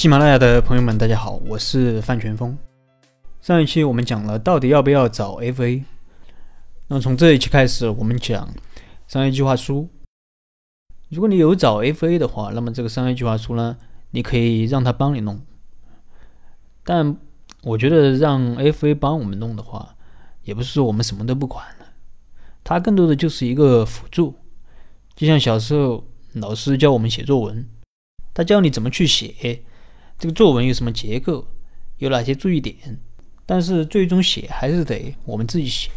喜马拉雅的朋友们，大家好，我是范全峰。上一期我们讲了到底要不要找 FA，那从这一期开始，我们讲商业计划书。如果你有找 FA 的话，那么这个商业计划书呢，你可以让他帮你弄。但我觉得让 FA 帮我们弄的话，也不是说我们什么都不管了，它更多的就是一个辅助。就像小时候老师教我们写作文，他教你怎么去写，这个作文有什么结构，有哪些注意点，但是最终写还是得我们自己写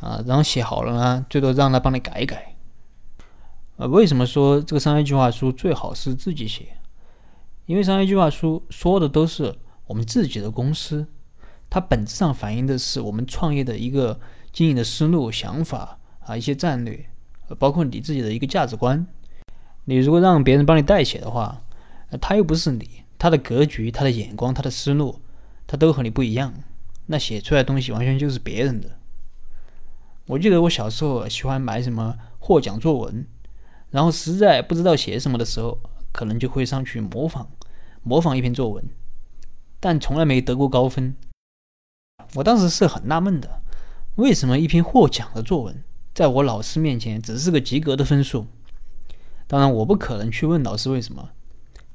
啊。然后写好了呢，最多让他帮你改一改。呃，为什么说这个商业计划书最好是自己写？因为商业计划书说的都是我们自己的公司，它本质上反映的是我们创业的一个经营的思路、想法啊，一些战略。包括你自己的一个价值观，你如果让别人帮你代写的话，他又不是你，他的格局、他的眼光、他的思路，他都和你不一样，那写出来的东西完全就是别人的。我记得我小时候喜欢买什么获奖作文，然后实在不知道写什么的时候，可能就会上去模仿，模仿一篇作文，但从来没得过高分。我当时是很纳闷的，为什么一篇获奖的作文？在我老师面前只是个及格的分数，当然我不可能去问老师为什么。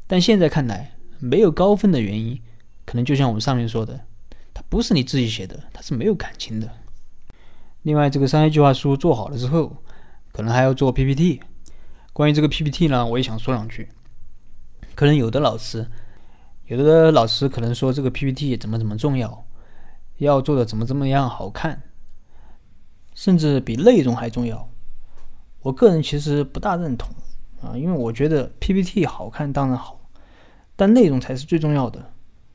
但现在看来，没有高分的原因，可能就像我们上面说的，它不是你自己写的，它是没有感情的。另外，这个商业计划书做好了之后，可能还要做 PPT。关于这个 PPT 呢，我也想说两句。可能有的老师，有的老师可能说这个 PPT 怎么怎么重要，要做的怎么怎么样好看。甚至比内容还重要，我个人其实不大认同啊，因为我觉得 PPT 好看当然好，但内容才是最重要的。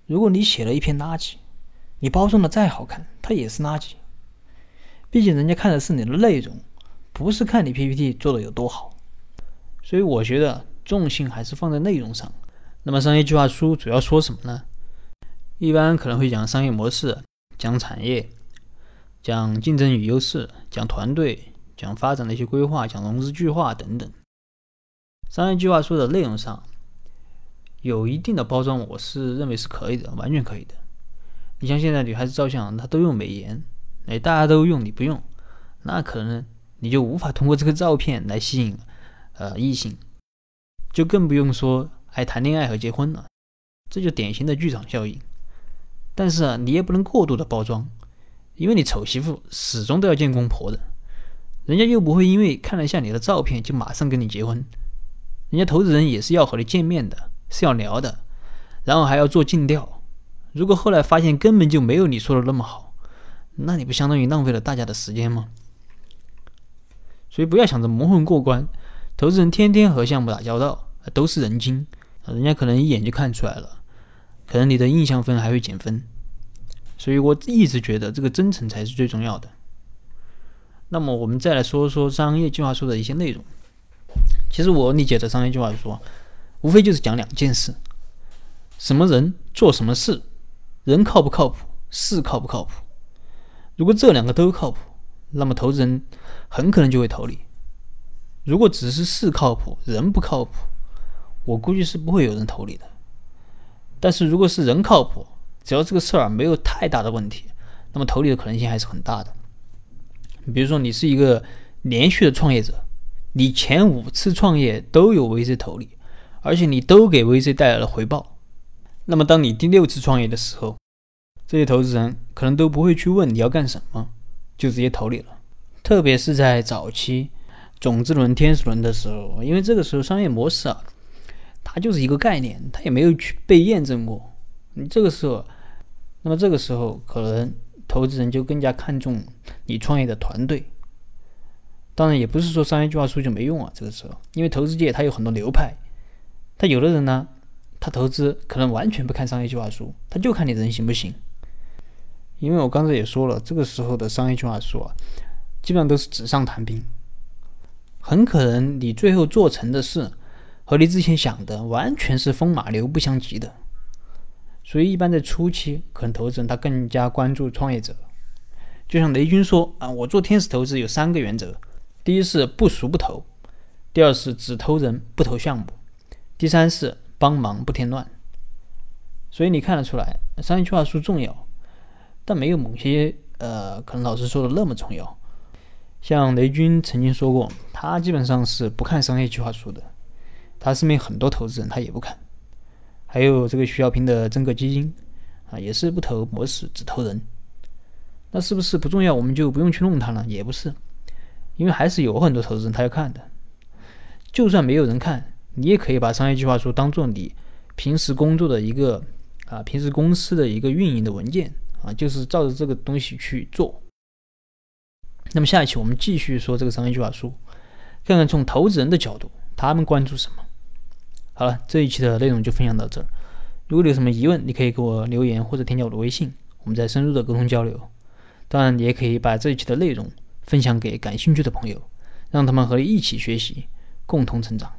如果你写了一篇垃圾，你包装的再好看，它也是垃圾。毕竟人家看的是你的内容，不是看你 PPT 做的有多好。所以我觉得重心还是放在内容上。那么商业计划书主要说什么呢？一般可能会讲商业模式，讲产业。讲竞争与优势，讲团队，讲发展的一些规划，讲融资计划等等。商业计划书的内容上有一定的包装，我是认为是可以的，完全可以的。你像现在女孩子照相，她都用美颜，哎，大家都用，你不用，那可能你就无法通过这个照片来吸引呃异性，就更不用说还谈恋爱和结婚了，这就典型的剧场效应。但是啊，你也不能过度的包装。因为你丑媳妇始终都要见公婆的，人家又不会因为看了一下你的照片就马上跟你结婚，人家投资人也是要和你见面的，是要聊的，然后还要做尽调。如果后来发现根本就没有你说的那么好，那你不相当于浪费了大家的时间吗？所以不要想着蒙混过关，投资人天天和项目打交道，都是人精，人家可能一眼就看出来了，可能你的印象分还会减分。所以我一直觉得这个真诚才是最重要的。那么我们再来说说商业计划书的一些内容。其实我理解的商业计划书，无非就是讲两件事：什么人做什么事，人靠不靠谱，事靠不靠谱。如果这两个都靠谱，那么投资人很可能就会投你。如果只是事靠谱，人不靠谱，我估计是不会有人投你的。但是如果是人靠谱，只要这个事儿没有太大的问题，那么投你的可能性还是很大的。比如说，你是一个连续的创业者，你前五次创业都有 VC 投你，而且你都给 VC 带来了回报，那么当你第六次创业的时候，这些投资人可能都不会去问你要干什么，就直接投你了。特别是在早期种子轮、天使轮的时候，因为这个时候商业模式啊，它就是一个概念，它也没有去被验证过，你这个时候。那么这个时候，可能投资人就更加看重你创业的团队。当然，也不是说商业计划书就没用啊。这个时候，因为投资界它有很多流派，但有的人呢，他投资可能完全不看商业计划书，他就看你人行不行。因为我刚才也说了，这个时候的商业计划书啊，基本上都是纸上谈兵，很可能你最后做成的事和你之前想的完全是风马牛不相及的。所以，一般在初期，可能投资人他更加关注创业者。就像雷军说啊，我做天使投资有三个原则：第一是不熟不投；第二是只投人不投项目；第三是帮忙不添乱。所以你看得出来，商业计划书重要，但没有某些呃，可能老师说的那么重要。像雷军曾经说过，他基本上是不看商业计划书的。他身边很多投资人他也不看，还有这个徐小平的真格基金啊，也是不投模式，只投人。那是不是不重要，我们就不用去弄它了？也不是，因为还是有很多投资人他要看的。就算没有人看，你也可以把商业计划书当做你平时工作的一个啊，平时公司的一个运营的文件啊，就是照着这个东西去做。那么下一期我们继续说这个商业计划书，看看从投资人的角度，他们关注什么。好了，这一期的内容就分享到这儿。如果你有什么疑问，你可以给我留言或者添加我的微信，我们再深入的沟通交流。当然，你也可以把这一期的内容分享给感兴趣的朋友，让他们和你一起学习，共同成长。